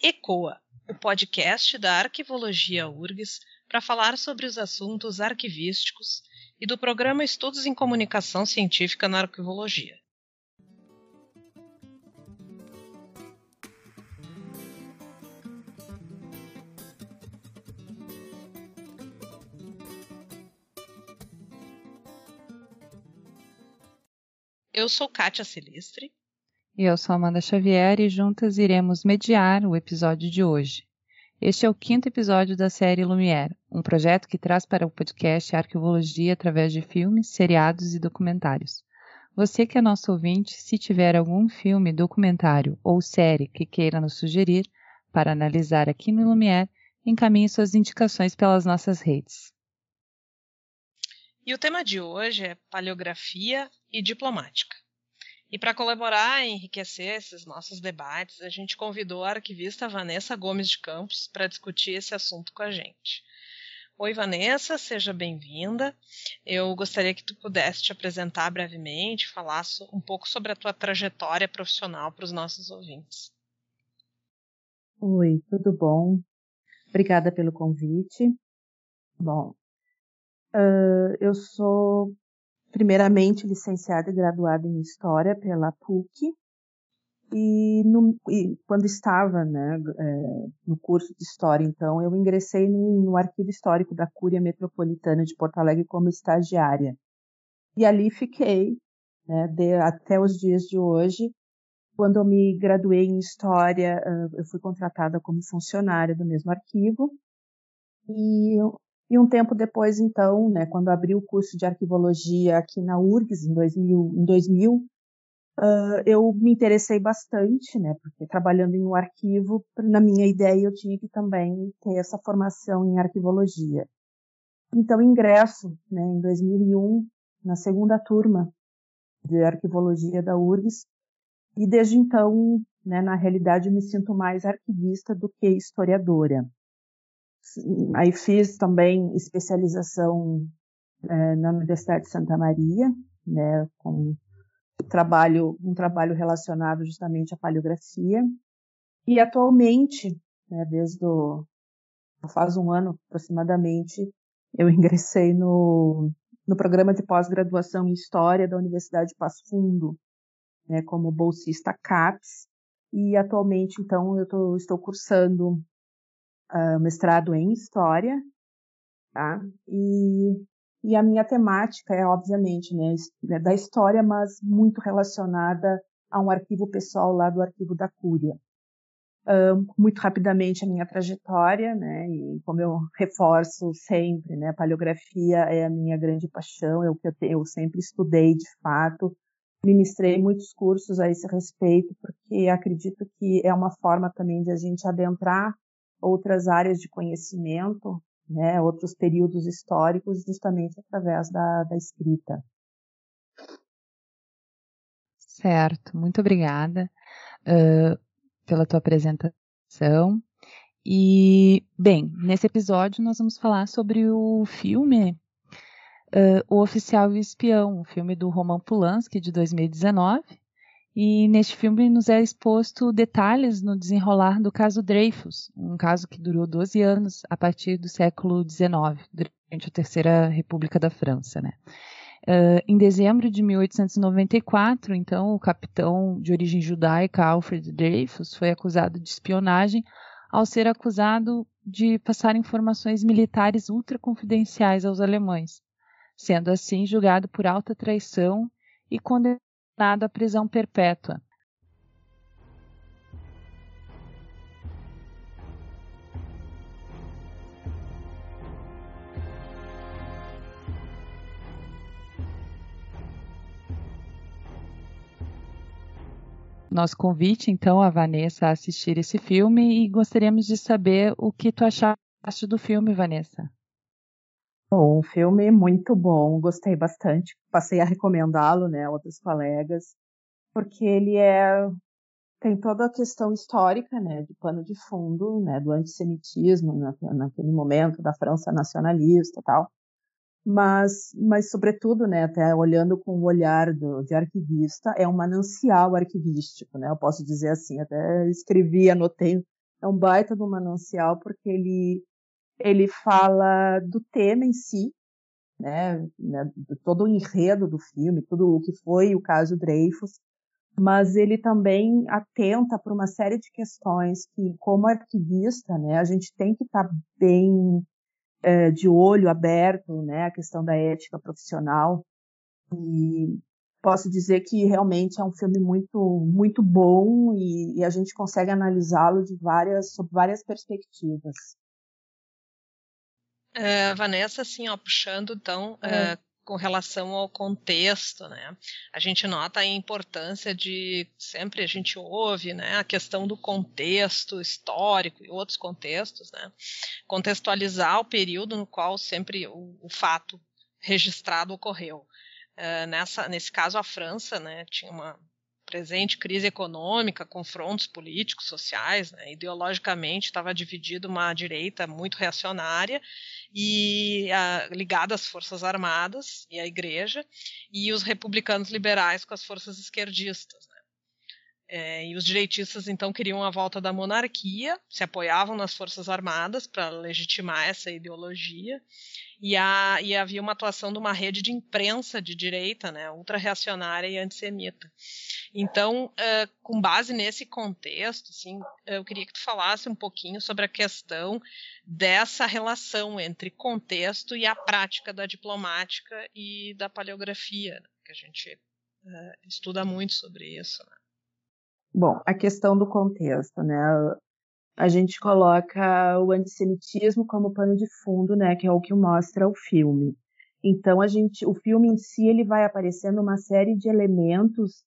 ECOA, o podcast da Arquivologia URGS para falar sobre os assuntos arquivísticos e do programa Estudos em Comunicação Científica na Arquivologia. Eu sou Kátia Silestre. E eu sou Amanda Xavier e juntas iremos mediar o episódio de hoje. Este é o quinto episódio da série Lumière, um projeto que traz para o podcast arquivologia através de filmes, seriados e documentários. Você que é nosso ouvinte, se tiver algum filme, documentário ou série que queira nos sugerir para analisar aqui no Lumière, encaminhe suas indicações pelas nossas redes. E o tema de hoje é paleografia e diplomática. E para colaborar e enriquecer esses nossos debates, a gente convidou a arquivista Vanessa Gomes de Campos para discutir esse assunto com a gente. Oi, Vanessa, seja bem-vinda. Eu gostaria que tu pudesse te apresentar brevemente, falar um pouco sobre a tua trajetória profissional para os nossos ouvintes. Oi, tudo bom? Obrigada pelo convite. Bom, Uh, eu sou, primeiramente, licenciada e graduada em História pela PUC. E, no, e quando estava né, é, no curso de História, então, eu ingressei no, no Arquivo Histórico da Cúria Metropolitana de Porto Alegre como estagiária. E ali fiquei né, de, até os dias de hoje. Quando eu me graduei em História, eu fui contratada como funcionária do mesmo arquivo. E e um tempo depois, então, né, quando abri o curso de arquivologia aqui na URGS, em 2000, em 2000 uh, eu me interessei bastante, né, porque trabalhando em um arquivo, na minha ideia, eu tinha que também ter essa formação em arquivologia. Então, ingresso né, em 2001 na segunda turma de arquivologia da URGS, e desde então, né, na realidade, eu me sinto mais arquivista do que historiadora. Aí fiz também especialização é, na Universidade de Santa Maria, né, com trabalho, um trabalho relacionado justamente à paleografia. E atualmente, né, desde o, faz um ano aproximadamente, eu ingressei no, no programa de pós-graduação em História da Universidade de Passo Fundo, né, como bolsista CAPES, e atualmente, então, eu tô, estou cursando uh, mestrado em História, tá? E, e a minha temática é, obviamente, né, é da história, mas muito relacionada a um arquivo pessoal lá do Arquivo da Cúria. Uh, muito rapidamente a minha trajetória, né, e como eu reforço sempre, né, a paleografia é a minha grande paixão, é o que eu, eu sempre estudei de fato, ministrei muitos cursos a esse respeito, porque acredito que é uma forma também de a gente adentrar outras áreas de conhecimento, né, outros períodos históricos, justamente através da, da escrita. Certo, muito obrigada uh, pela tua apresentação. E, bem, nesse episódio nós vamos falar sobre o filme uh, O Oficial e o Espião, um filme do Roman Polanski de 2019, e neste filme nos é exposto detalhes no desenrolar do caso Dreyfus, um caso que durou 12 anos a partir do século XIX, durante a Terceira República da França. Né? Uh, em dezembro de 1894, então, o capitão de origem judaica Alfred Dreyfus foi acusado de espionagem ao ser acusado de passar informações militares ultraconfidenciais aos alemães, sendo assim julgado por alta traição e condenado condenado à prisão perpétua. Nosso convite, então, a Vanessa a assistir esse filme e gostaríamos de saber o que tu achaste do filme, Vanessa. Um filme muito bom, gostei bastante. Passei a recomendá-lo, né, a outros colegas, porque ele é tem toda a questão histórica, né, de pano de fundo, né, do antissemitismo na, naquele momento da França nacionalista, tal. Mas, mas sobretudo, né, até olhando com o olhar do, de arquivista, é um manancial arquivístico, né? Eu posso dizer assim, até escrevi, anotei é um baita do manancial porque ele ele fala do tema em si, né, né todo o enredo do filme, tudo o que foi o caso Dreyfus, mas ele também atenta para uma série de questões que, como arquivista, né, a gente tem que estar tá bem é, de olho aberto, né, a questão da ética profissional. E posso dizer que realmente é um filme muito muito bom e, e a gente consegue analisá-lo de várias sob várias perspectivas. Uh, Vanessa, assim, ó, puxando então uh, com relação ao contexto, né? A gente nota a importância de sempre a gente ouve, né, a questão do contexto histórico e outros contextos, né? Contextualizar o período no qual sempre o, o fato registrado ocorreu. Uh, nessa, nesse caso, a França, né, tinha uma presente crise econômica, confrontos políticos, sociais, né, ideologicamente estava dividido uma direita muito reacionária e a, ligada às forças armadas e à igreja, e os republicanos liberais com as forças esquerdistas. Né. É, e os direitistas então queriam a volta da monarquia, se apoiavam nas forças armadas para legitimar essa ideologia, e, a, e, havia uma atuação de uma rede de imprensa de direita, né, ultra-reacionária e antissemita. Então, uh, com base nesse contexto, assim, eu queria que tu falasse um pouquinho sobre a questão dessa relação entre contexto e a prática da diplomática e da paleografia, né, que a gente uh, estuda muito sobre isso. Né? Bom, a questão do contexto, né? A gente coloca o antissemitismo como pano de fundo, né? Que é o que mostra o filme. Então a gente, o filme em si, ele vai aparecendo uma série de elementos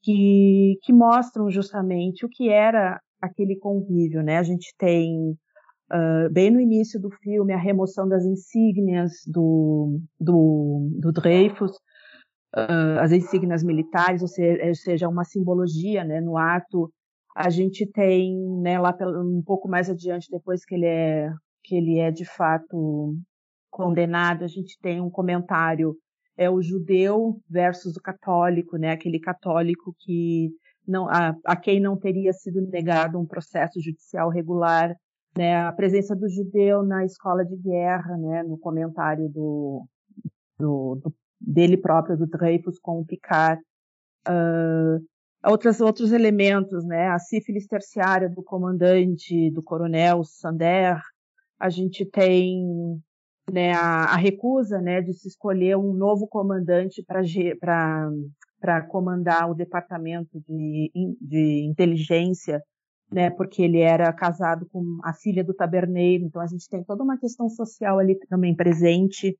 que, que mostram justamente o que era aquele convívio, né? A gente tem uh, bem no início do filme a remoção das insígnias do, do, do Dreyfus, uh, as insígnias militares, ou seja, ou seja, uma simbologia, né? No ato a gente tem, né? Lá um pouco mais adiante, depois que ele é que ele é de fato condenado, a gente tem um comentário é o judeu versus o católico, né? Aquele católico que não a, a quem não teria sido negado um processo judicial regular, né? A presença do judeu na escola de guerra, né? No comentário do, do, do dele próprio, do Dreyfus com o Picard. Uh, outros, outros elementos, né? A sífilis terciária do comandante, do coronel Sander. A gente tem né, a, a, recusa né, de se escolher um novo comandante para comandar o departamento de, de inteligência, né, porque ele era casado com a filha do taberneiro, então a gente tem toda uma questão social ali também presente.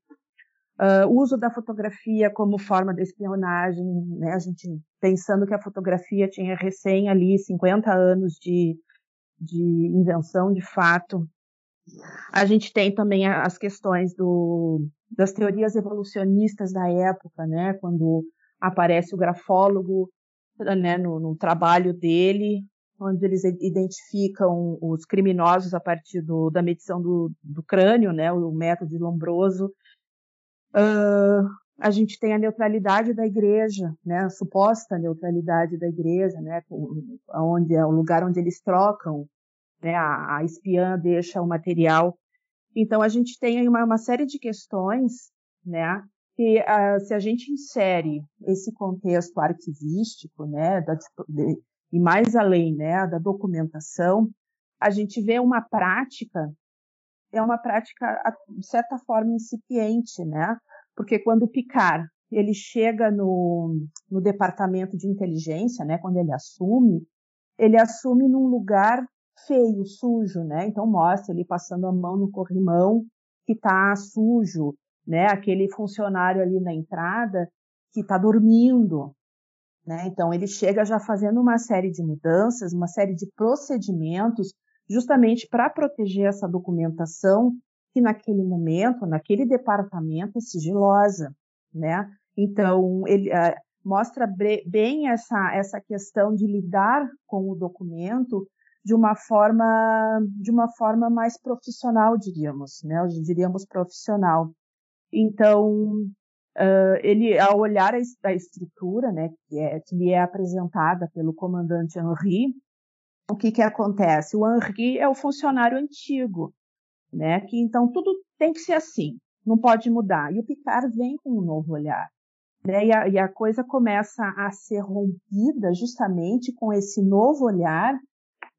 Uh, uso da fotografia como forma de espionagem, né, a gente pensando que a fotografia tinha recém ali 50 anos de, de invenção de fato, a gente tem também as questões do, das teorias evolucionistas da época, né, quando aparece o grafólogo né, no, no trabalho dele, onde eles identificam os criminosos a partir do, da medição do, do, crânio, né, o método de Lombroso. Uh, a gente tem a neutralidade da igreja, né, a suposta neutralidade da igreja, né, onde é o lugar onde eles trocam né? A, a espiã deixa o material. Então a gente tem uma, uma série de questões, né? Que uh, se a gente insere esse contexto arquivístico, né? Da, de, e mais além, né? Da documentação, a gente vê uma prática é uma prática de certa forma incipiente, né? Porque quando o Picard ele chega no, no departamento de inteligência, né? Quando ele assume, ele assume num lugar feio, sujo, né? Então mostra ele passando a mão no corrimão que está sujo, né? Aquele funcionário ali na entrada que está dormindo, né? Então ele chega já fazendo uma série de mudanças, uma série de procedimentos, justamente para proteger essa documentação que naquele momento, naquele departamento é sigilosa, né? Então ele uh, mostra bem essa essa questão de lidar com o documento de uma forma de uma forma mais profissional, diríamos, né? Diríamos profissional. Então, uh, ele ao olhar a, a, estrutura, né, que é que lhe é apresentada pelo comandante Henri, o que que acontece? O Henri é o funcionário antigo, né? Que então tudo tem que ser assim, não pode mudar. E o Picard vem com um novo olhar. Né? E, a, e a coisa começa a ser rompida justamente com esse novo olhar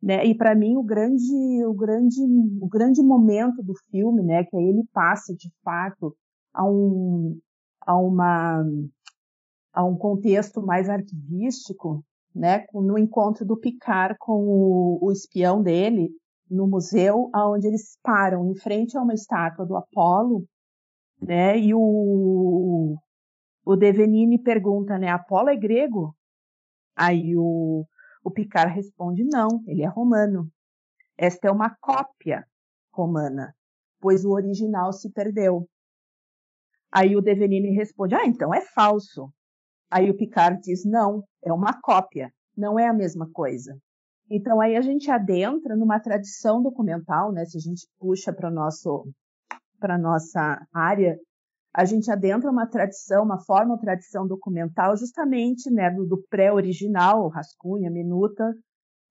né? E para mim o grande, o grande, o grande momento do filme, né, que aí ele passa de fato a um, a uma, a um contexto mais arquivístico, né, no encontro do Picard com o, o espião dele no museu, aonde eles param em frente a uma estátua do Apolo, né, e o, o Devenini pergunta, né, Apolo é grego? Aí o, o Picard responde: não, ele é romano. Esta é uma cópia romana, pois o original se perdeu. Aí o Devenini responde: ah, então é falso. Aí o Picard diz: não, é uma cópia, não é a mesma coisa. Então aí a gente adentra numa tradição documental, né? Se a gente puxa para nosso para nossa área a gente adentra uma tradição, uma forma ou tradição documental justamente né, do, do pré-original, rascunha, minuta,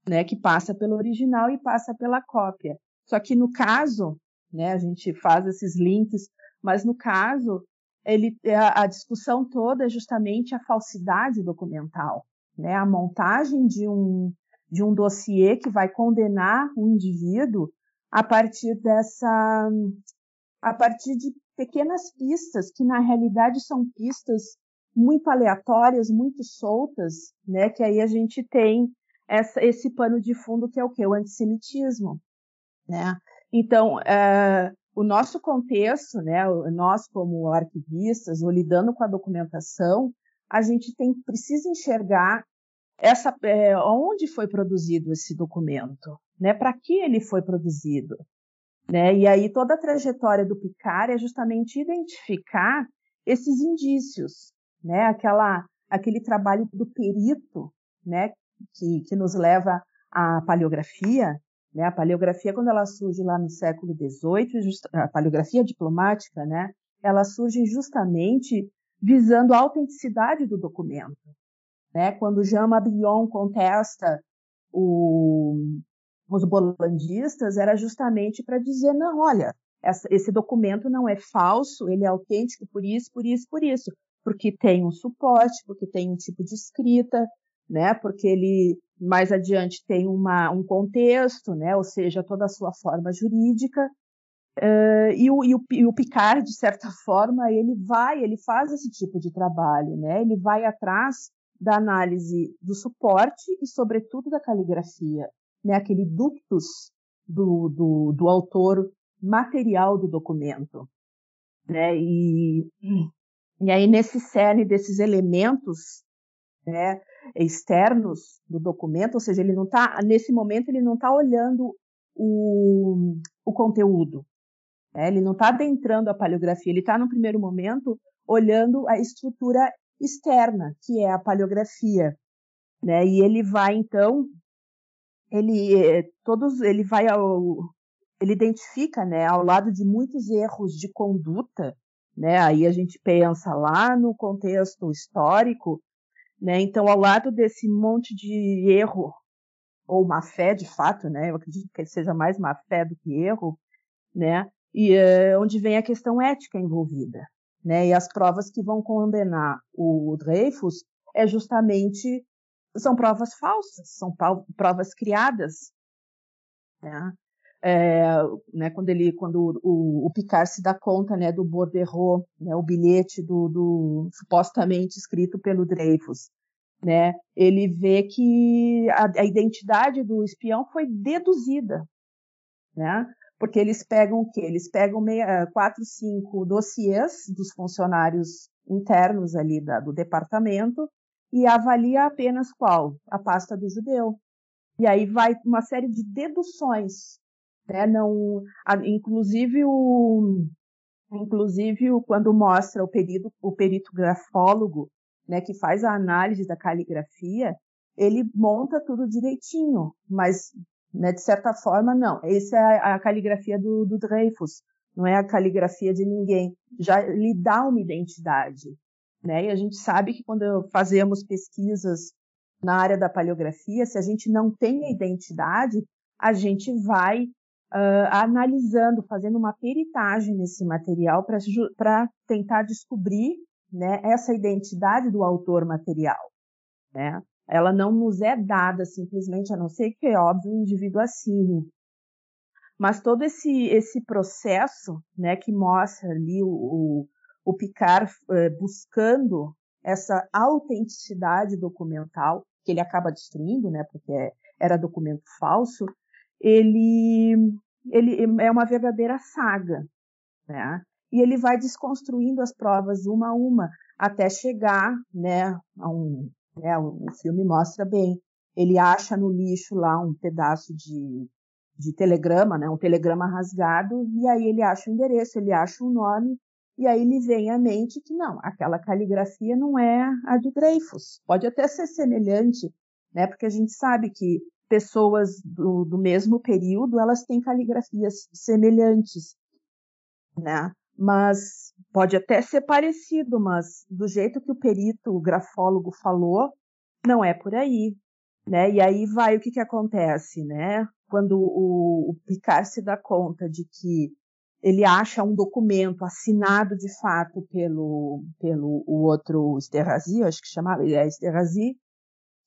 né, que passa pelo original e passa pela cópia. Só que no caso, né, a gente faz esses links, mas no caso, ele, a, a discussão toda é justamente a falsidade documental, né, a montagem de um, de um dossiê que vai condenar um indivíduo a partir dessa a partir de pequenas pistas que na realidade são pistas muito aleatórias, muito soltas, né? Que aí a gente tem essa, esse pano de fundo que é o que o antissemitismo, né? Então é, o nosso contexto, né? Nós como arquivistas, ou lidando com a documentação, a gente tem precisa enxergar essa é, onde foi produzido esse documento, né? Para que ele foi produzido? Né? E aí toda a trajetória do Picard é justamente identificar esses indícios, né? Aquela, aquele trabalho do perito, né? Que, que nos leva à paleografia, né? A paleografia quando ela surge lá no século XVIII, a paleografia diplomática, né? Ela surge justamente visando a autenticidade do documento, né? Quando Jean Mabillon contesta o, os bolandistas era justamente para dizer, não, olha, essa, esse documento não é falso, ele é autêntico por isso, por isso, por isso, porque tem um suporte, porque tem um tipo de escrita, né, porque ele mais adiante tem uma, um contexto, né, ou seja, toda a sua forma jurídica, uh, e, o, e, o, e o Picard, de certa forma, ele vai, ele faz esse tipo de trabalho, né, ele vai atrás da análise do suporte e, sobretudo, da caligrafia né, aquele ductus do, do, do autor material do documento. Né? E, e aí, nesse cerne desses elementos né, externos do documento, ou seja, ele não está, nesse momento, ele não está olhando o, o conteúdo, né? ele não está adentrando a paleografia, ele está, no primeiro momento, olhando a estrutura externa, que é a paleografia. Né? E ele vai, então, ele eh, todos ele vai ao ele identifica, né, ao lado de muitos erros de conduta, né? Aí a gente pensa lá no contexto histórico, né? Então, ao lado desse monte de erro ou má fé, de fato, né? Eu acredito que seja mais má fé do que erro, né? E é, onde vem a questão ética envolvida, né? E as provas que vão condenar o Dreyfus é justamente são provas falsas, são provas criadas. Né? É, né, quando ele, quando o, o, Picard se dá conta, né, do bordereau, né, o bilhete do, do, supostamente escrito pelo Dreyfus, né, ele vê que a, a identidade do espião foi deduzida, né, porque eles pegam o quê? Eles pegam meia, quatro, cinco dossiês dos funcionários internos ali da, do departamento e avalia apenas qual? A pasta do judeu. E aí vai uma série de deduções, né? Não, inclusive o, inclusive quando mostra o perito, o perito grafólogo, né, que faz a análise da caligrafia, ele monta tudo direitinho, mas né, de certa forma não. Essa é a, a caligrafia do, do Dreyfus, não é a caligrafia de ninguém. Já lhe dá uma identidade. Né? E a gente sabe que quando fazemos pesquisas na área da paleografia, se a gente não tem a identidade, a gente vai uh, analisando, fazendo uma peritagem nesse material para tentar descobrir né, essa identidade do autor material. Né? Ela não nos é dada simplesmente, a não ser que, é óbvio, o indivíduo assine. Mas todo esse, esse processo né, que mostra ali o, o, o Picard eh, buscando essa autenticidade documental, que ele acaba destruindo, né, porque era documento falso, ele, ele é uma verdadeira saga, né? E ele vai desconstruindo as provas uma a uma até chegar, né, a um, né, o filme mostra bem. Ele acha no lixo lá um pedaço de, de telegrama, né, um telegrama rasgado, e aí ele acha o endereço, ele acha o nome, e aí lhe vem à mente que não, aquela caligrafia não é a de Dreyfus. Pode até ser semelhante, né? Porque a gente sabe que pessoas do, do mesmo período elas têm caligrafias semelhantes, né? Mas pode até ser parecido, mas do jeito que o perito, o grafólogo falou, não é por aí, né? E aí vai o que que acontece, né? Quando o, o Picard se dá conta de que ele acha um documento assinado de fato pelo, pelo o outro Esterhazy, acho que chamava, ele é Esterhazy,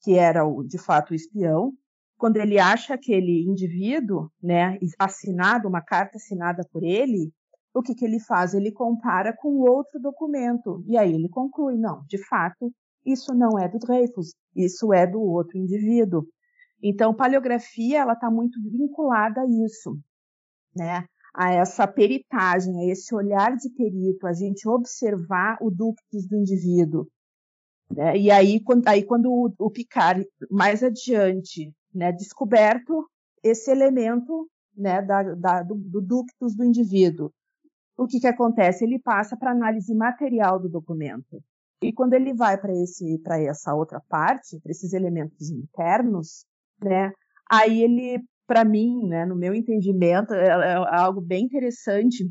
que era o, de fato o espião. Quando ele acha aquele indivíduo, né, assinado, uma carta assinada por ele, o que, que ele faz? Ele compara com outro documento. E aí ele conclui, não, de fato, isso não é do Dreyfus, isso é do outro indivíduo. Então, paleografia, ela está muito vinculada a isso, né? a essa peritagem, a esse olhar de perito, a gente observar o ductus do indivíduo. Né? E aí quando, aí, quando o, o Picard, mais adiante, né, descoberto esse elemento né, da, da, do, do ductus do indivíduo, o que, que acontece? Ele passa para análise material do documento. E quando ele vai para esse para essa outra parte, para esses elementos internos, né, aí ele para mim, né, no meu entendimento, é, é, algo bem interessante,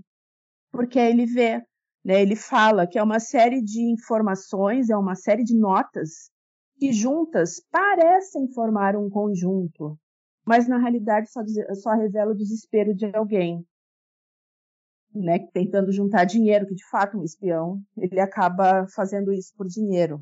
porque ele vê, né, ele fala que é uma série de informações, é uma série de notas que juntas parecem formar um conjunto, mas na realidade só, só revela o desespero de alguém, né, tentando juntar dinheiro, que de fato um espião, ele acaba fazendo isso por dinheiro.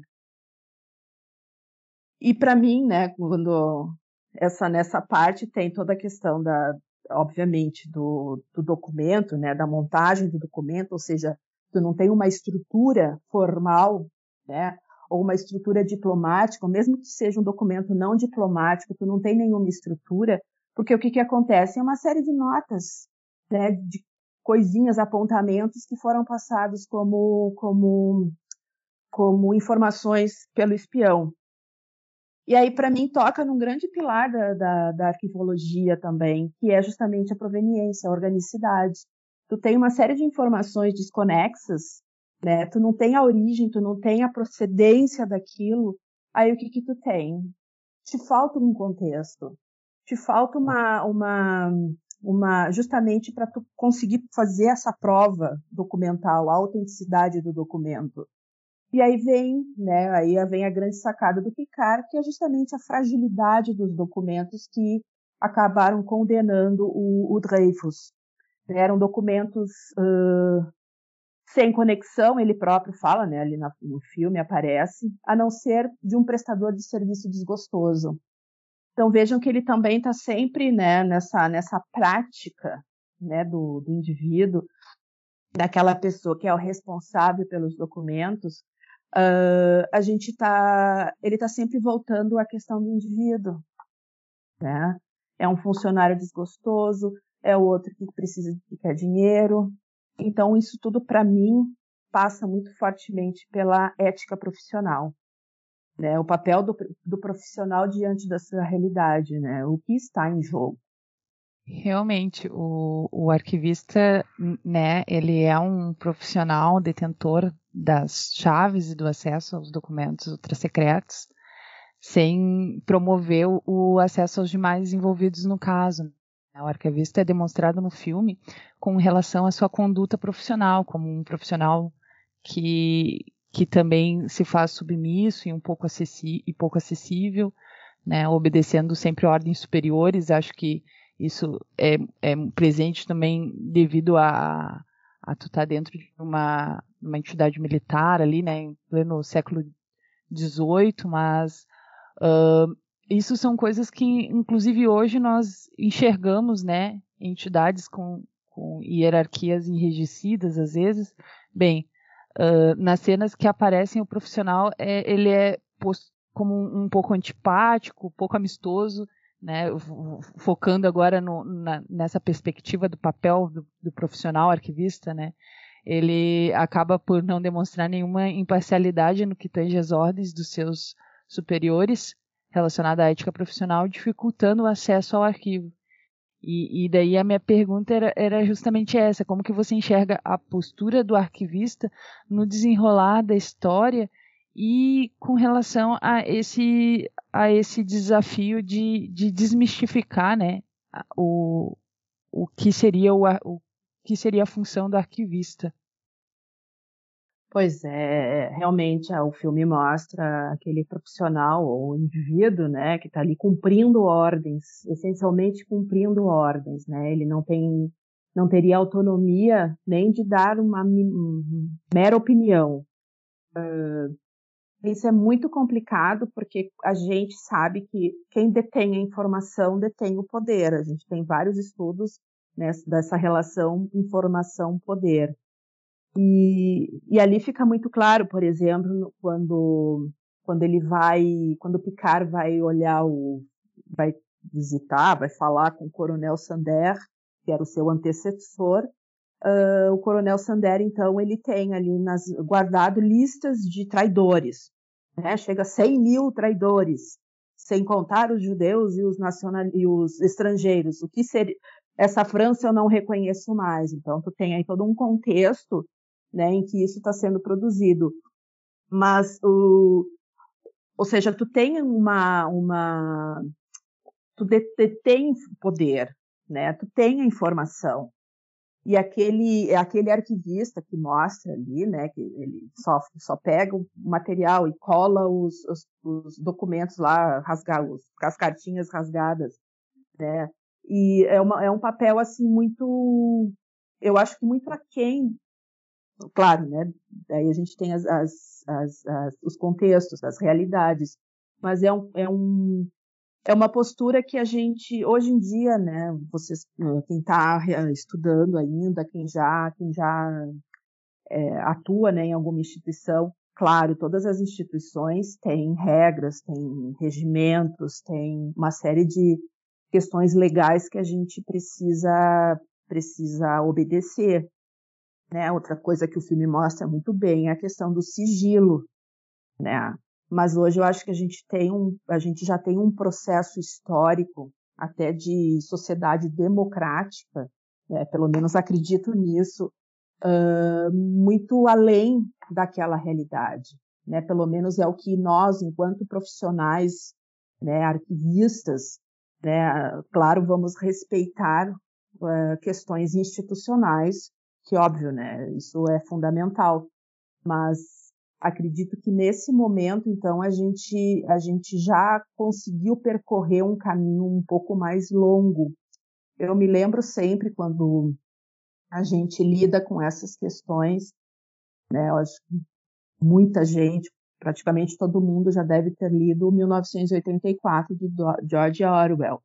E para mim, né, quando essa nessa parte tem toda a questão da, obviamente, do, do documento, né, da montagem do documento, ou seja, tu não tem uma estrutura formal, né, ou uma estrutura diplomática, mesmo que seja um documento não diplomático, tu não tem nenhuma estrutura, porque o que que acontece? É uma série de notas, né, de coisinhas, apontamentos que foram passados como como como informações pelo espião. E aí, para mim, toca num grande pilar da, da, da, arquivologia também, que é justamente a proveniência, a organicidade. Tu tem uma série de informações desconexas, né? Tu não tem a origem, tu não tem a procedência daquilo. Aí o que que tu tem? Te falta um contexto. Te falta uma, uma, uma justamente para tu conseguir fazer essa prova documental, a autenticidade do documento. E aí vem, né, aí vem a grande sacada do Picard, que é justamente a fragilidade dos documentos que acabaram condenando o, o Dreyfus. Eram documentos uh, sem conexão, ele próprio fala, né, ali no filme aparece, a não ser de um prestador de serviço desgostoso. Então vejam que ele também está sempre né, nessa, nessa prática né, do, do indivíduo, daquela pessoa que é o responsável pelos documentos, uh, a gente está, ele está sempre voltando à questão do indivíduo, né? É um funcionário desgostoso, é o outro que precisa que quer dinheiro. Então isso tudo para mim passa muito fortemente pela ética profissional, né? O papel do, do profissional diante da sua realidade, né? O que está em jogo. Realmente, o, o arquivista, né, ele é um profissional detentor das chaves e do acesso aos documentos ultrasecretos, sem promover o, acesso aos demais envolvidos no caso. O arquivista é demonstrado no filme com relação à sua conduta profissional, como um profissional que, que também se faz submisso e um pouco, acessi e pouco acessível, né, obedecendo sempre ordens superiores. Acho que isso é, é presente também devido a, a tu estar tá dentro de uma, uma entidade militar ali, né, em pleno século XVIII, mas uh, isso são coisas que, inclusive, hoje nós enxergamos, né, entidades com, com hierarquias enrijecidas, às vezes. Bem, uh, nas cenas que aparecem, o profissional, é, ele é posto como um, um pouco antipático, pouco amistoso, né, focando agora no, na, nessa perspectiva do papel do, do, profissional arquivista, né, ele acaba por não demonstrar nenhuma imparcialidade no que tange as ordens dos seus superiores relacionada à ética profissional, dificultando o acesso ao arquivo. E, e daí a minha pergunta era, era, justamente essa: como que você enxerga a postura do arquivista no desenrolar da história e com relação a esse, a esse desafio de, de desmistificar né, o, o, que seria o, o que seria a função do arquivista? Pois é, realmente o filme mostra aquele profissional ou indivíduo, né, que está ali cumprindo ordens, essencialmente cumprindo ordens, né? Ele não tem, não teria autonomia nem de dar uma mera opinião. Uh, isso é muito complicado porque a gente sabe que quem detém a informação detém o poder. A gente tem vários estudos né, dessa relação informação-poder. E, e ali fica muito claro, por exemplo, quando quando ele vai, quando o Picard vai olhar o, vai visitar, vai falar com o Coronel Sander, que era o seu antecessor, uh, o Coronel Sander, então, ele tem ali nas, guardado listas de traidores, né? Chega a 100 mil traidores, sem contar os judeus e os, nacional, e os estrangeiros. O que seria, essa França eu não reconheço mais. Então, tu tem aí todo um contexto né, em que isso está sendo produzido. Mas o, ou seja, tu tem uma, uma, tu detém poder, né? Tu tem a informação. E aquele, aquele arquivista que mostra ali, né, que ele só, só pega o material e cola os, os, os documentos lá, rasgar, os, as cartinhas rasgadas, né? E é, uma, é um papel, assim, muito, eu acho que muito aquém claro, né? Aí a gente tem as, as, as, os contextos, as realidades, mas é um, é um é uma postura que a gente hoje em dia, né? Vocês, quem está estudando ainda, quem já quem já é, atua, né, em alguma instituição, claro, todas as instituições têm regras, têm regimentos, têm uma série de questões legais que a gente precisa precisa obedecer. Né? Outra coisa que o filme mostra muito bem é a questão do sigilo, né? Mas hoje eu acho que a gente tem um, a gente já tem um processo histórico até de sociedade democrática, né? pelo menos acredito nisso, uh, muito além daquela realidade, né? Pelo menos é o que nós, enquanto profissionais, né, arquivistas, né, claro, vamos respeitar uh, questões institucionais que óbvio, né? Isso é fundamental. Mas acredito que nesse momento, então, a gente, a gente já conseguiu percorrer um caminho um pouco mais longo. Eu me lembro sempre quando a gente lida com essas questões, né? Eu acho que muita gente, praticamente todo mundo já deve ter lido 1984 de George Orwell.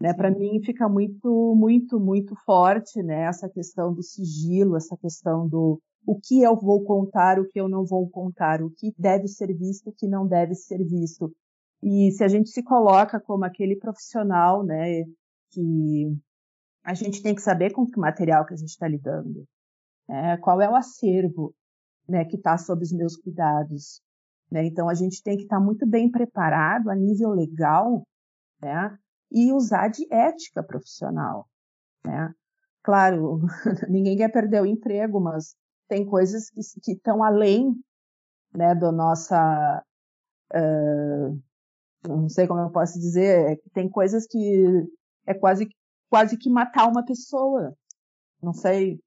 Né, para mim fica muito, muito, muito forte né, essa questão do sigilo, essa questão do o que eu vou contar, o que eu não vou contar, o que deve ser visto, o que não deve ser visto. E se a gente se coloca como aquele profissional, né, que a gente tem que saber com que material que a gente está lidando, né, qual é o acervo, né, que está sob os meus cuidados, né. Então a gente tem que estar tá muito bem preparado a nível legal, né, e usar de ética profissional, né? Claro, ninguém quer perder o emprego, mas tem coisas que estão além, né, da nossa, uh, não sei como eu posso dizer, é que tem coisas que é quase quase que matar uma pessoa. Não sei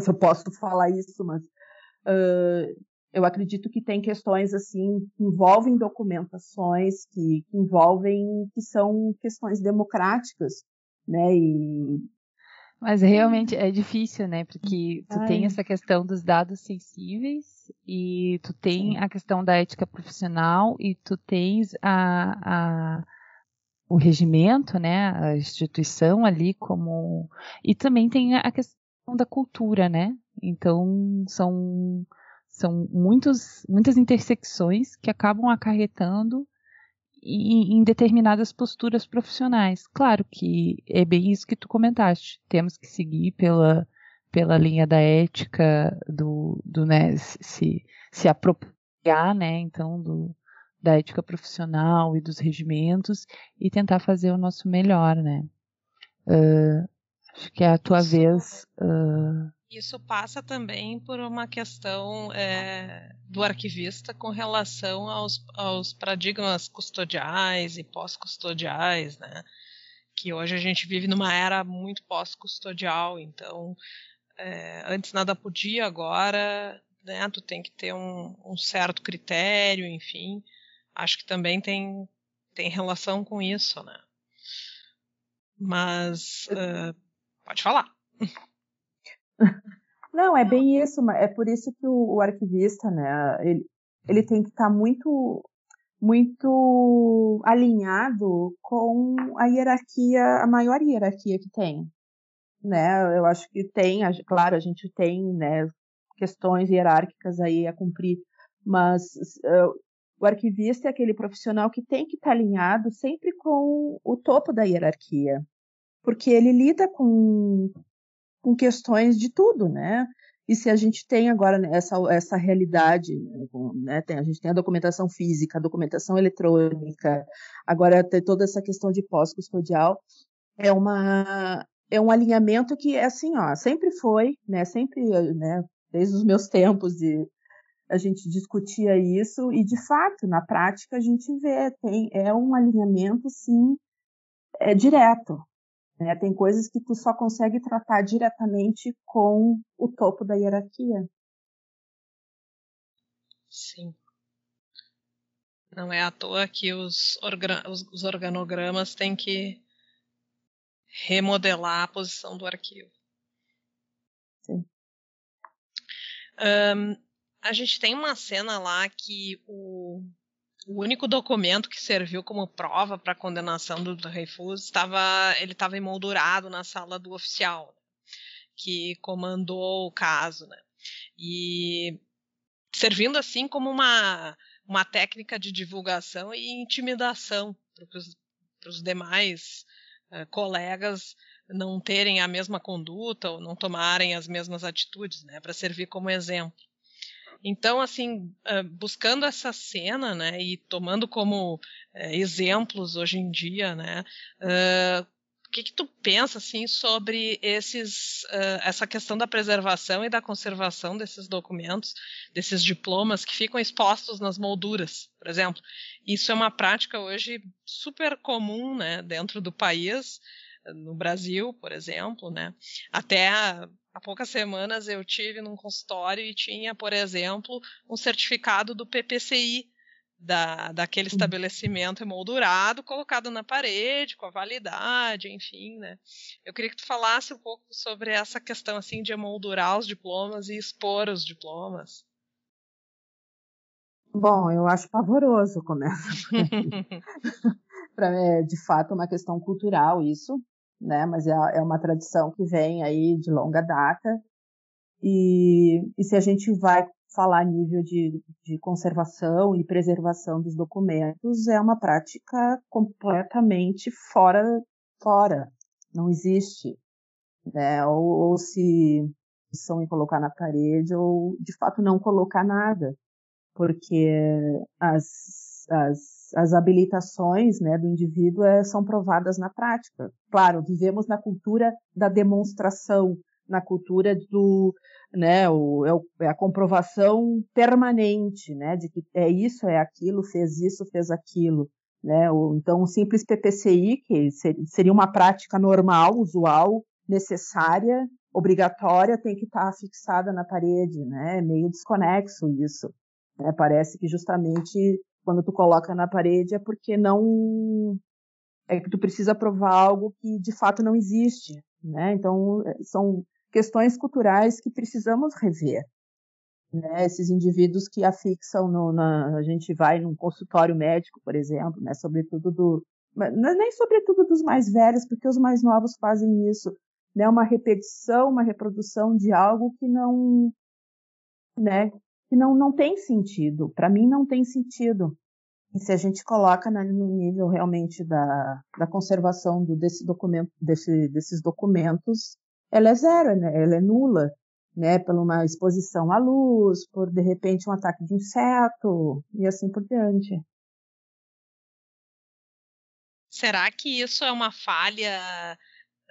se eu posso falar isso, mas uh, eu acredito que tem questões assim que envolvem documentações, que, que envolvem que são questões democráticas, né? E mas realmente é difícil, né? Porque tu Ai. tem essa questão dos dados sensíveis e tu tem a questão da ética profissional e tu tens a, a, o regimento, né? A instituição ali como e também tem a questão da cultura, né? Então são são muitos, muitas intersecções que acabam acarretando em, em, determinadas posturas profissionais. Claro que é bem isso que tu comentaste. Temos que seguir pela, pela linha da ética, do, do né, se, se apropriar, né, então, do, da ética profissional e dos regimentos e tentar fazer o nosso melhor, né. Uh, acho que é a tua vez. Uh, isso passa também por uma questão é, do arquivista com relação aos, aos paradigmas custodiais e pós-custodiais, né? Que hoje a gente vive numa era muito pós-custodial, então é, antes nada podia, agora né, tu tem que ter um, um certo critério, enfim. Acho que também tem, tem relação com isso, né? Mas uh, pode falar. Não, é bem isso, é por isso que o, o arquivista, né, ele, ele tem que estar tá muito muito alinhado com a hierarquia, a maior hierarquia que tem, né? Eu acho que tem, claro, a gente tem, né, questões hierárquicas aí a cumprir, mas uh, o arquivista é aquele profissional que tem que estar tá alinhado sempre com o topo da hierarquia, porque ele lida com com questões de tudo, né? E se a gente tem agora essa, essa realidade, né, tem, a gente tem a documentação física, a documentação eletrônica, agora tem toda essa questão de pós-custodial, é uma é um alinhamento que é assim, ó, sempre foi, né, sempre, né, desde os meus tempos de a gente discutia isso e de fato na prática a gente vê tem é um alinhamento sim é direto, né? Tem coisas que tu só consegue tratar diretamente com o topo da hierarquia. Sim. Não é à toa que os, os organogramas têm que remodelar a posição do arquivo. Sim. Um, a gente tem uma cena lá que o o único documento que serviu como prova para a condenação do Dreyfus estava ele estava emoldurado na sala do oficial que comandou o caso, né? E servindo assim como uma uma técnica de divulgação e intimidação para os demais uh, colegas não terem a mesma conduta ou não tomarem as mesmas atitudes, né, para servir como exemplo. Então, assim, buscando essa cena, né, e tomando como exemplos hoje em dia, né, o que, que tu pensa assim sobre esses, essa questão da preservação e da conservação desses documentos, desses diplomas que ficam expostos nas molduras, por exemplo? Isso é uma prática hoje super comum, né, dentro do país, no Brasil, por exemplo, né? Até há poucas semanas eu tive num consultório e tinha, por exemplo, um certificado do PPCI da, daquele uhum. estabelecimento emoldurado colocado na parede com a validade, enfim, né? Eu queria que tu falasse um pouco sobre essa questão assim de emoldurar os diplomas e expor os diplomas. Bom, eu acho pavoroso começa. para mim é de fato uma questão cultural isso, né? Mas é, é uma tradição que vem aí de longa data. E, e se a gente vai falar a nível de, de conservação e preservação dos documentos, é uma prática completamente fora, fora, não existe. Né? Ou, ou se são em colocar na parede, ou de fato não colocar nada, porque as, as as habilitações né, do indivíduo é, são provadas na prática. Claro, vivemos na cultura da demonstração, na cultura do, né, o, é, é a comprovação permanente, né, de que é isso, é aquilo, fez isso, fez aquilo, né, então o simples PPCI, que seria uma prática normal, usual, necessária, obrigatória, tem que estar fixada na parede, né, é meio desconexo isso. Né? Parece que justamente quando tu coloca na parede é porque não é que tu precisa provar algo que de fato não existe, né? Então são questões culturais que precisamos rever. Né? Esses indivíduos que afixam no, na, a gente vai num consultório médico, por exemplo, né? Sobretudo do nem sobretudo dos mais velhos, porque os mais novos fazem isso, né? Uma repetição, uma reprodução de algo que não, né? Que não não tem sentido. Para mim não tem sentido. E se a gente coloca no nível realmente da, da conservação do, desse documento, desse, desses documentos, ela é zero, né? ela é nula, né? Por uma exposição à luz, por de repente um ataque de inseto e assim por diante. Será que isso é uma falha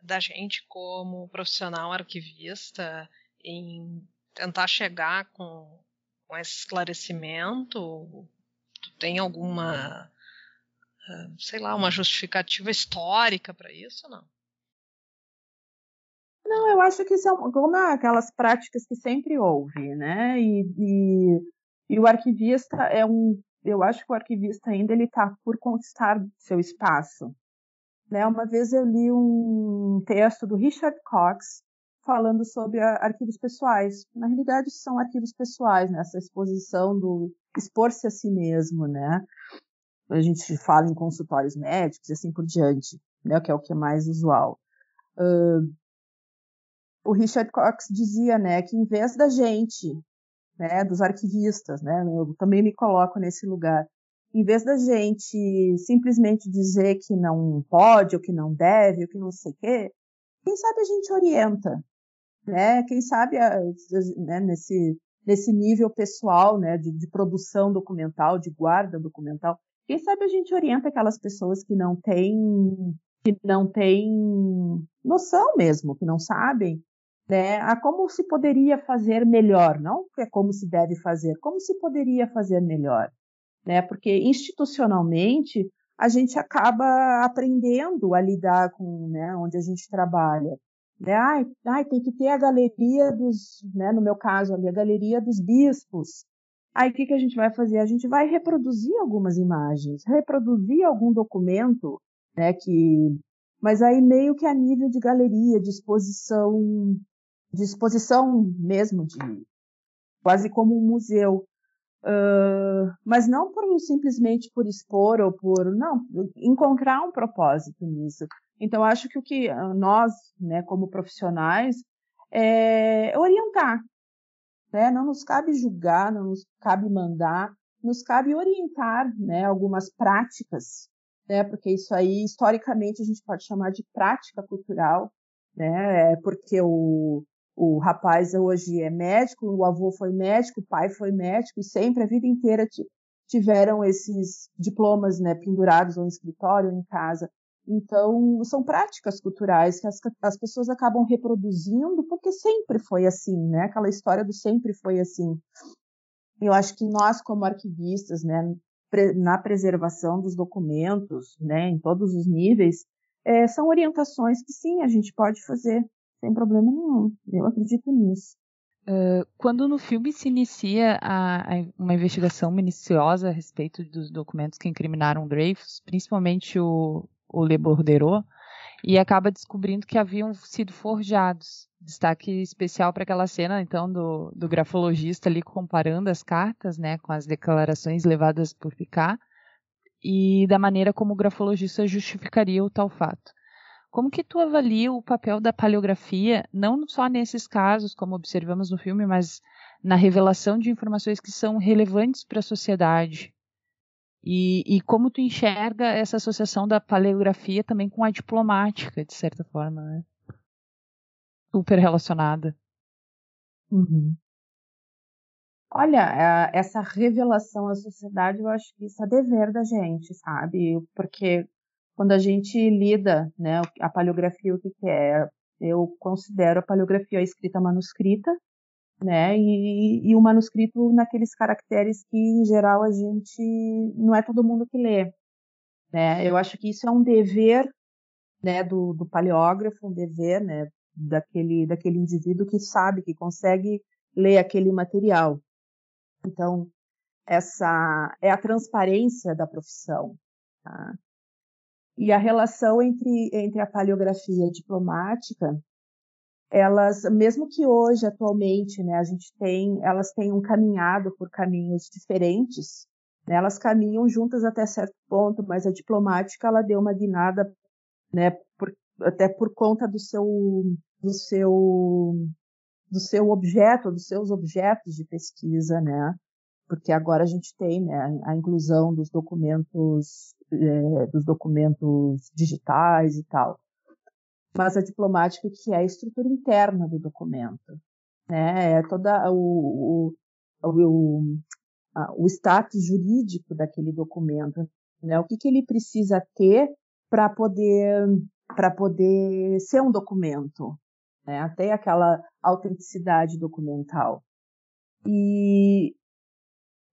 da gente como profissional arquivista em tentar chegar com, com esse esclarecimento? Tu tem alguma, ah, sei lá, uma justificativa histórica para isso, não? Não, eu acho que são como aquelas práticas que sempre houve, né? E, e, e, o arquivista é um, eu acho que o arquivista ainda ele está por conquistar seu espaço. Né? Uma vez eu li um texto do Richard Cox falando sobre arquivos pessoais. Na realidade, são arquivos pessoais, né? exposição do expor-se a si mesmo, né? A gente fala em consultórios médicos e assim por diante, né? Que é o que é mais usual. Uh, o Richard Cox dizia, né, que em vez da gente, né, dos arquivistas, né, eu também me coloco nesse lugar, em vez da gente simplesmente dizer que não pode, ou que não deve, ou que não sei o quê, quem sabe a gente orienta, né, quem sabe a, né, nesse, nesse nível pessoal, né, de, de produção documental, de guarda documental, quem sabe a gente orienta aquelas pessoas que não têm que não têm noção mesmo, que não sabem, né, a como se poderia fazer melhor, não é como se deve fazer, como se poderia fazer melhor, né? Porque institucionalmente a gente acaba aprendendo a lidar com, né, onde a gente trabalha, né? Ai, ai, tem que ter a galeria dos, né, no meu caso ali, a galeria dos bispos. Aí o que, que a gente vai fazer? A gente vai reproduzir algumas imagens, reproduzir algum documento, né, que mas aí meio que a nível de galeria, de exposição de exposição mesmo, de quase como um museu. Uh, mas não por simplesmente por expor ou por não encontrar um propósito nisso. Então acho que o que nós, né, como profissionais, é orientar, né? Não nos cabe julgar, não nos cabe mandar, nos cabe orientar, né, algumas práticas, né? Porque isso aí historicamente a gente pode chamar de prática cultural, né? É porque o o rapaz hoje é médico, o avô foi médico, o pai foi médico, e sempre, a vida inteira, tiveram esses diplomas né, pendurados em escritório em casa. Então, são práticas culturais que as, as pessoas acabam reproduzindo, porque sempre foi assim, né? Aquela história do sempre foi assim. Eu acho que nós, como arquivistas, né, na preservação dos documentos, né, em todos os níveis, é, são orientações que sim, a gente pode fazer sem problema nenhum. Eu acredito nisso. Uh, quando no filme se inicia a, a, uma investigação minuciosa a respeito dos documentos que incriminaram Dreyfus, principalmente o, o Le Bordereau, e acaba descobrindo que haviam sido forjados. Destaque especial para aquela cena, então, do, do grafologista ali comparando as cartas, né, com as declarações levadas por Picard, e da maneira como o grafologista justificaria o tal fato. Como que tu avalia o papel da paleografia, não só nesses casos, como observamos no filme, mas na revelação de informações que são relevantes para a sociedade? E, e, como tu enxerga essa associação da paleografia também com a diplomática, de certa forma, né? Super relacionada. Uhum. Olha, essa revelação à sociedade, eu acho que isso é dever da gente, sabe? Porque quando a gente lida, né, a paleografia, o que, que é? Eu considero a paleografia a escrita manuscrita, né, e, e o manuscrito naqueles caracteres que, em geral, a gente, não é todo mundo que lê, né, eu acho que isso é um dever, né, do, do paleógrafo, um dever, né, daquele, daquele indivíduo que sabe, que consegue ler aquele material. Então, essa é a transparência da profissão. Tá? E a relação entre, entre a paleografia diplomática, elas, mesmo que hoje, atualmente, né, a gente tem, elas tenham caminhado por caminhos diferentes, né, elas caminham juntas até certo ponto, mas a diplomática, ela deu uma guinada, né, por, até por conta do seu, do seu, do seu objeto, dos seus objetos de pesquisa, né, porque agora a gente tem né, a inclusão dos documentos, é, dos documentos digitais e tal. Mas a diplomática que é a estrutura interna do documento, né, é toda o, o, o, o status jurídico daquele documento, né, o que, que ele precisa ter para poder para poder ser um documento, né, até aquela autenticidade documental. E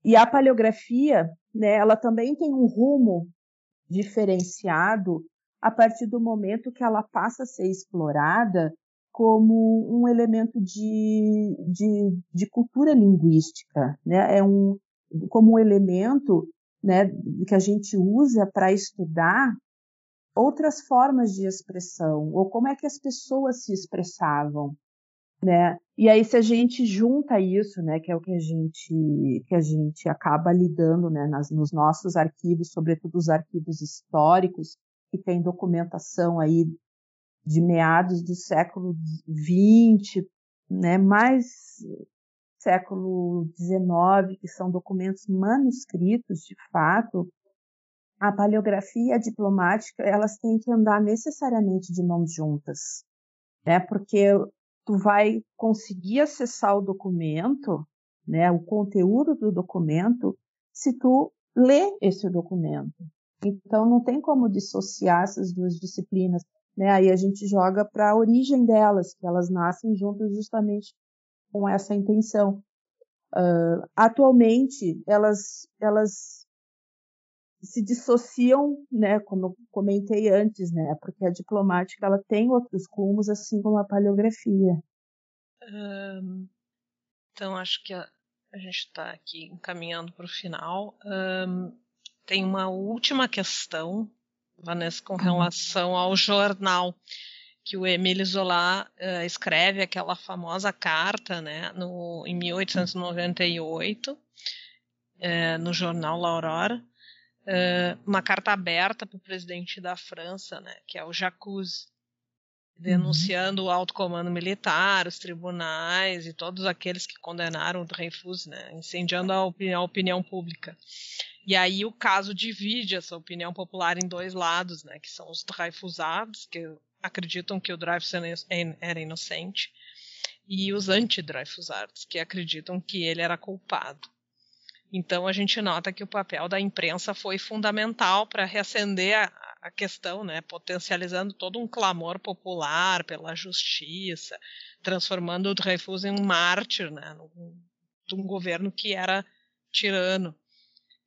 e a paleografia, né, ela também tem um rumo diferenciado a partir do momento que ela passa a ser explorada como um elemento de, de, de cultura linguística, né? É um como um elemento, né, que a gente usa para estudar outras formas de expressão ou como é que as pessoas se expressavam, né? E aí se a gente junta isso, né, que é o que a gente que a gente acaba lidando, né, nas, nos nossos arquivos, sobretudo os arquivos históricos, que tem documentação aí de meados do século XX, né, mais século XIX, que são documentos manuscritos, de fato, a paleografia e a diplomática, elas têm que andar necessariamente de mãos juntas, né? Porque tu vai conseguir acessar o documento, né, o conteúdo do documento, se tu lê esse documento. Então não tem como dissociar essas duas disciplinas, né? Aí a gente joga para a origem delas, que elas nascem juntas justamente com essa intenção. Uh, atualmente elas elas se dissociam, né, como eu comentei antes, né, porque a diplomática ela tem outros rumos, assim como a paleografia. Um, então acho que a, a gente está aqui encaminhando para o final. Um, tem uma última questão, Vanessa, com uhum. relação ao jornal que o Emile Zola uh, escreve aquela famosa carta, né, no, em 1898, uh, eh, no jornal L'Aurore, uh, uma carta aberta para o presidente da França, né, que é o Jacques, denunciando uhum. o alto comando militar, os tribunais e todos aqueles que condenaram o Dreyfus, né, incendiando a opinião, a opinião pública. E aí o caso divide essa opinião popular em dois lados, né, que são os Dreyfusados, que acreditam que o Dreyfus era inocente, e os anti-Dreyfusados, que acreditam que ele era culpado. Então a gente nota que o papel da imprensa foi fundamental para reacender a, a, questão, né, potencializando todo um clamor popular pela justiça, transformando o Dreyfus em um mártir, né, de um governo que era tirano.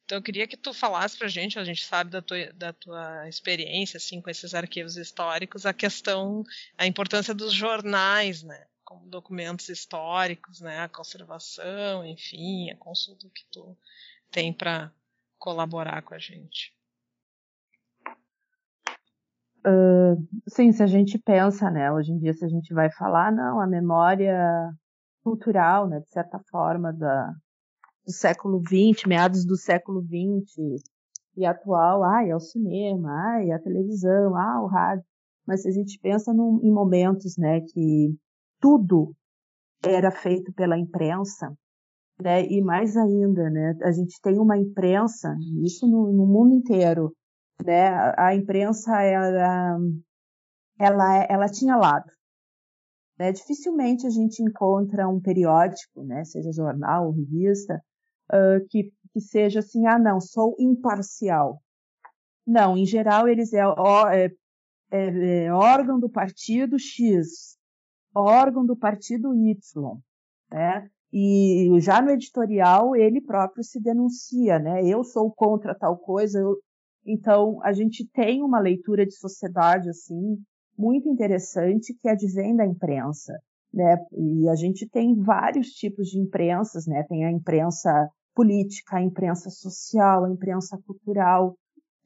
Então eu queria que tu falasse para a gente, a gente sabe da tua, da tua experiência assim com esses arquivos históricos, a questão, a importância dos jornais, né? como documentos históricos, né, a conservação, enfim, a consulta que tu tem para colaborar com a gente. Uh, sim, se a gente pensa, né, hoje em dia se a gente vai falar, não, a memória cultural, né, de certa forma da, do século XX, meados do século XX e atual, ai, é o cinema, ai, é a televisão, ah, o rádio. Mas se a gente pensa num, em momentos, né, que tudo era feito pela imprensa, né? E mais ainda, né? A gente tem uma imprensa, isso no, no mundo inteiro, né? A imprensa ela, ela, ela tinha lado. Né? Dificilmente a gente encontra um periódico, né? Seja jornal ou revista, uh, que, que seja assim, ah, não, sou imparcial. Não, em geral eles é, é, é, é órgão do partido X, órgão do partido Y, né? E já no editorial ele próprio se denuncia, né? Eu sou contra tal coisa. Eu... Então a gente tem uma leitura de sociedade assim muito interessante que advém da imprensa, né? E a gente tem vários tipos de imprensas, né? Tem a imprensa política, a imprensa social, a imprensa cultural.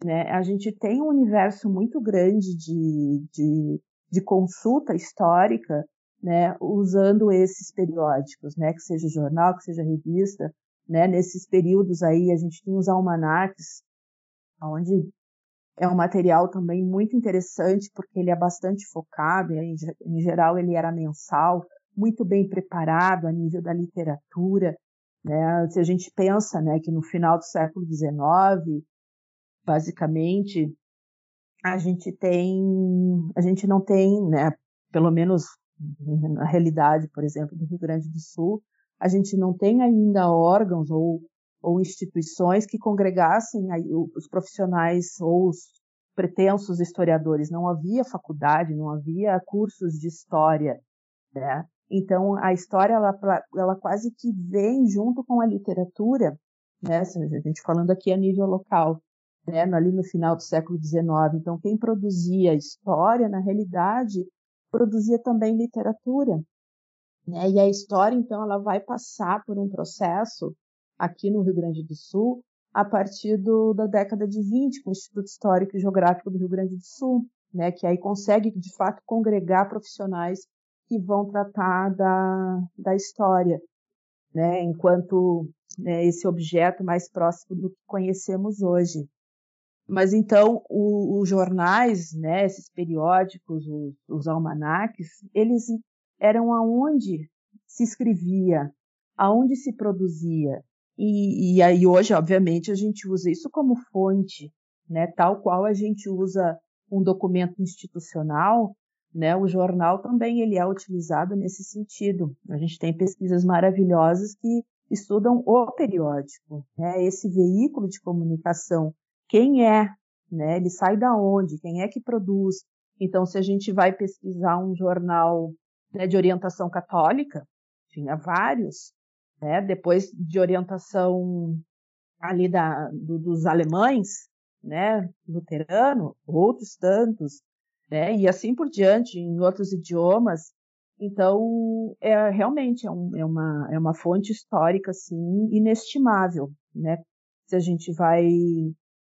Né? A gente tem um universo muito grande de, de, de consulta histórica né, usando esses periódicos, né, que seja jornal, que seja revista, né, nesses períodos aí a gente tem os almanacs, onde é um material também muito interessante porque ele é bastante focado, em, geral ele era mensal, muito bem preparado a nível da literatura, né, se a gente pensa, né, que no final do século XIX, basicamente, a gente tem, a gente não tem, né, pelo menos na realidade, por exemplo, do Rio Grande do Sul, a gente não tem ainda órgãos ou, ou instituições que congregassem os profissionais ou os pretensos historiadores. Não havia faculdade, não havia cursos de história, né? Então a história ela, ela quase que vem junto com a literatura, né? A gente falando aqui a nível local, né? Ali no final do século XIX. Então quem produzia história, na realidade, produzia também literatura. Né? E a história, então, ela vai passar por um processo aqui no Rio Grande do Sul a partir do, da década de 20, com o Instituto Histórico e Geográfico do Rio Grande do Sul, né? que aí consegue, de fato, congregar profissionais que vão tratar da, da história, né? enquanto né, esse objeto mais próximo do que conhecemos hoje. Mas então os jornais, né, esses periódicos, os, os almanaques, eles eram aonde se escrevia, aonde se produzia. E, e aí hoje, obviamente, a gente usa isso como fonte, né, tal qual a gente usa um documento institucional, né, o jornal também ele é utilizado nesse sentido. A gente tem pesquisas maravilhosas que estudam o periódico, né, esse veículo de comunicação quem é, né? Ele sai da onde? Quem é que produz? Então, se a gente vai pesquisar um jornal né, de orientação católica, tinha vários, né? Depois de orientação ali da, do, dos alemães, né? Luterano, outros tantos, né? E assim por diante, em outros idiomas. Então, é realmente é, um, é, uma, é uma fonte histórica assim inestimável, né? Se a gente vai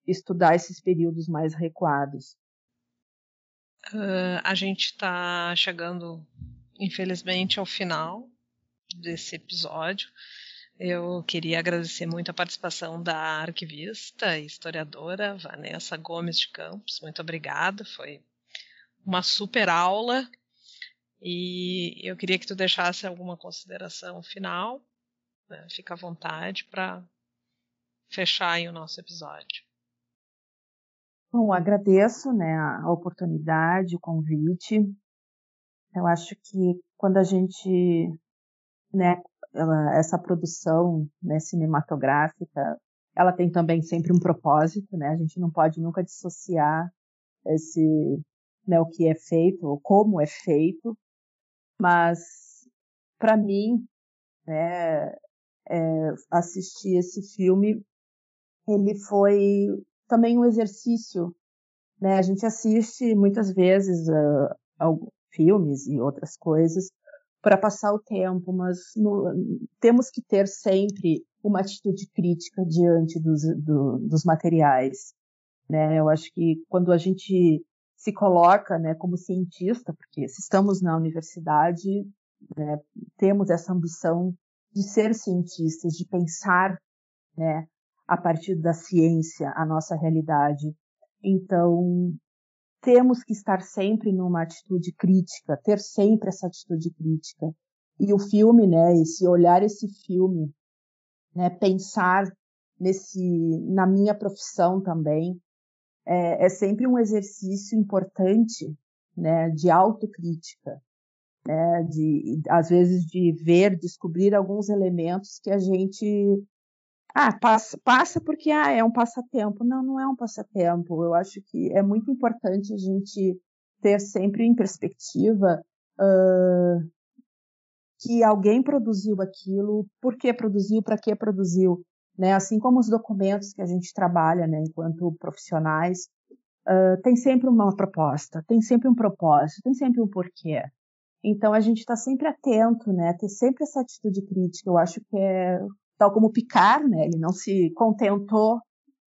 estudar esses períodos mais recuados. Uh, a gente está chegando, infelizmente, ao final desse episódio. Eu queria agradecer muito a participação da arquivista e historiadora Vanessa Gomes de Campos. Muito obrigada, foi uma super aula. E eu queria que tu deixasse alguma consideração final. Né? Fica à vontade para fechar o nosso episódio. Bom, agradeço né, a oportunidade, o convite. Eu acho que quando a gente, né, ela, essa produção né, cinematográfica, ela tem também sempre um propósito, né? A gente não pode nunca dissociar esse, né, o que é feito ou como é feito, mas para mim, né, é, assistir esse filme, ele foi também um exercício. Né? A gente assiste muitas vezes uh, filmes e outras coisas para passar o tempo, mas no, temos que ter sempre uma atitude crítica diante dos, do, dos materiais. Né? Eu acho que quando a gente se coloca né, como cientista, porque se estamos na universidade, né, temos essa ambição de ser cientistas, de pensar né, a partir da ciência a nossa realidade. Então, temos que estar sempre numa atitude crítica, ter sempre essa atitude crítica. E o filme, né, esse olhar esse filme, né, pensar nesse na minha profissão também, é, é sempre um exercício importante, né, de autocrítica, né, de às vezes de ver, descobrir alguns elementos que a gente ah, passa, passa porque ah, é um passatempo. Não, não é um passatempo. Eu acho que é muito importante a gente ter sempre em perspectiva uh, que alguém produziu aquilo, por que produziu, para que produziu. Né? Assim como os documentos que a gente trabalha né, enquanto profissionais, uh, tem sempre uma proposta, tem sempre um propósito, tem sempre um porquê. Então a gente está sempre atento, né? Ter sempre essa atitude crítica. Eu acho que é tal como Picard, né, ele não se contentou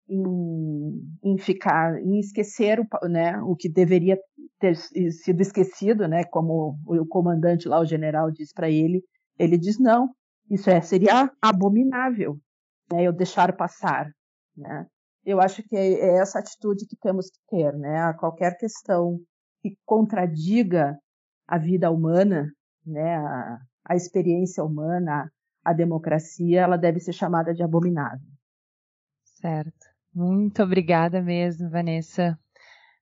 em, em ficar, em esquecer o, né, o que deveria ter sido esquecido, né, como o comandante lá, o general, diz para ele, ele diz não, isso é, seria abominável, né, eu deixar passar, né. Eu acho que é, é essa atitude que temos que ter, né, a qualquer questão que contradiga a vida humana, né, a, a experiência humana, a democracia, ela deve ser chamada de abominável. Certo. Muito obrigada mesmo, Vanessa,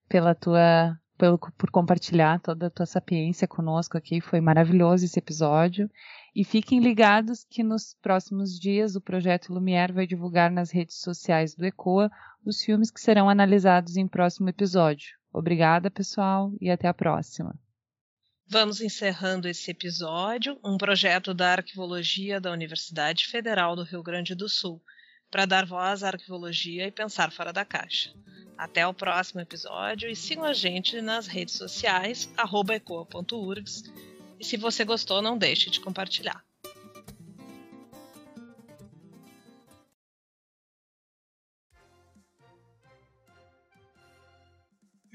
pela tua pelo, por compartilhar toda a tua sapiência conosco aqui. Foi maravilhoso esse episódio. E fiquem ligados que nos próximos dias o projeto Lumière vai divulgar nas redes sociais do ECOA os filmes que serão analisados em próximo episódio. Obrigada, pessoal, e até a próxima. Vamos encerrando esse episódio, um projeto da Arquivologia da Universidade Federal do Rio Grande do Sul para dar voz à arquivologia e pensar fora da caixa. Até o próximo episódio e sigam a gente nas redes sociais, ecoa.urgs. E se você gostou, não deixe de compartilhar.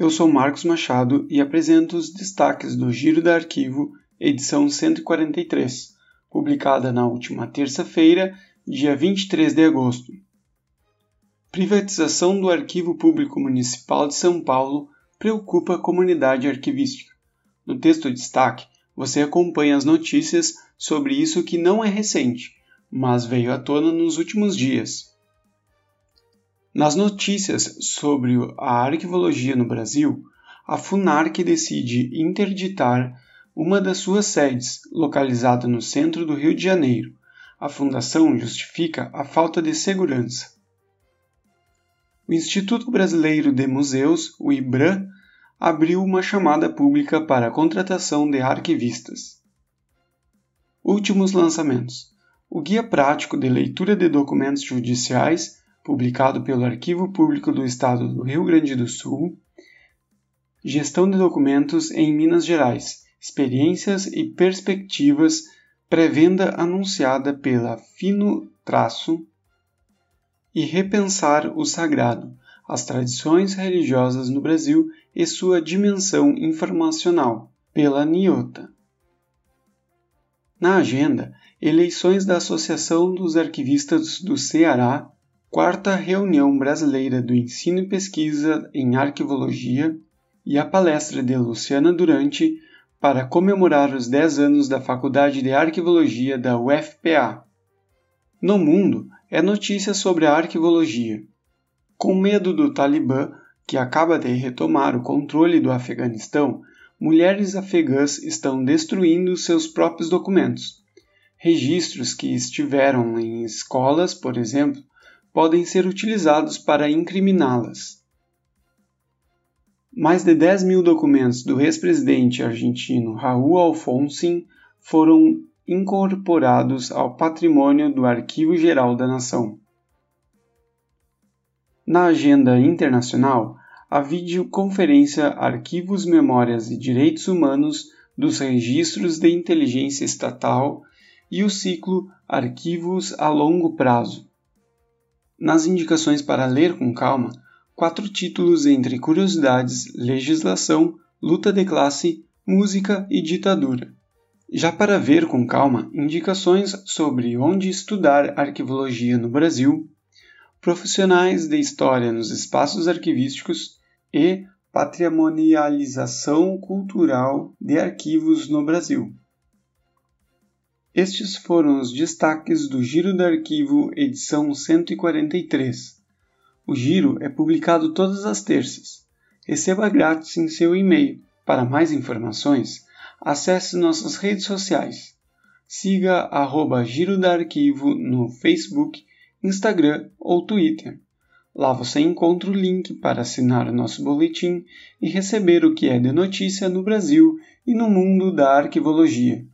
Eu sou Marcos Machado e apresento os destaques do Giro da Arquivo, edição 143, publicada na última terça-feira dia 23 de agosto. Privatização do Arquivo Público Municipal de São Paulo preocupa a comunidade arquivística. No texto de destaque, você acompanha as notícias sobre isso que não é recente, mas veio à tona nos últimos dias. Nas notícias sobre a arquivologia no Brasil, a FUNARC decide interditar uma das suas sedes, localizada no centro do Rio de Janeiro, a fundação justifica a falta de segurança. O Instituto Brasileiro de Museus, o IBRAM, abriu uma chamada pública para a contratação de arquivistas. Últimos lançamentos: o Guia Prático de Leitura de Documentos Judiciais, publicado pelo Arquivo Público do Estado do Rio Grande do Sul, Gestão de Documentos em Minas Gerais, Experiências e Perspectivas pré-venda anunciada pela Fino Traço e repensar o sagrado, as tradições religiosas no Brasil e sua dimensão informacional, pela Niota. Na agenda, eleições da Associação dos Arquivistas do Ceará, quarta reunião brasileira do ensino e pesquisa em arquivologia e a palestra de Luciana Durante para comemorar os 10 anos da Faculdade de Arquivologia da UFPA. No mundo, é notícia sobre a arquivologia. Com medo do Talibã, que acaba de retomar o controle do Afeganistão, mulheres afegãs estão destruindo seus próprios documentos. Registros que estiveram em escolas, por exemplo, podem ser utilizados para incriminá-las. Mais de 10 mil documentos do ex-presidente argentino Raul Alfonsín foram incorporados ao patrimônio do Arquivo Geral da Nação. Na agenda internacional, a videoconferência Arquivos, Memórias e Direitos Humanos dos Registros de Inteligência Estatal e o ciclo Arquivos a Longo Prazo. Nas indicações para ler com calma, quatro títulos entre curiosidades, legislação, luta de classe, música e ditadura. Já para ver com calma, indicações sobre onde estudar arquivologia no Brasil, profissionais de história nos espaços arquivísticos e patrimonialização cultural de arquivos no Brasil. Estes foram os destaques do Giro do Arquivo, edição 143. O Giro é publicado todas as terças. Receba grátis em seu e-mail. Para mais informações, acesse nossas redes sociais. Siga arroba Giro da Arquivo no Facebook, Instagram ou Twitter. Lá você encontra o link para assinar o nosso boletim e receber o que é de notícia no Brasil e no mundo da arquivologia.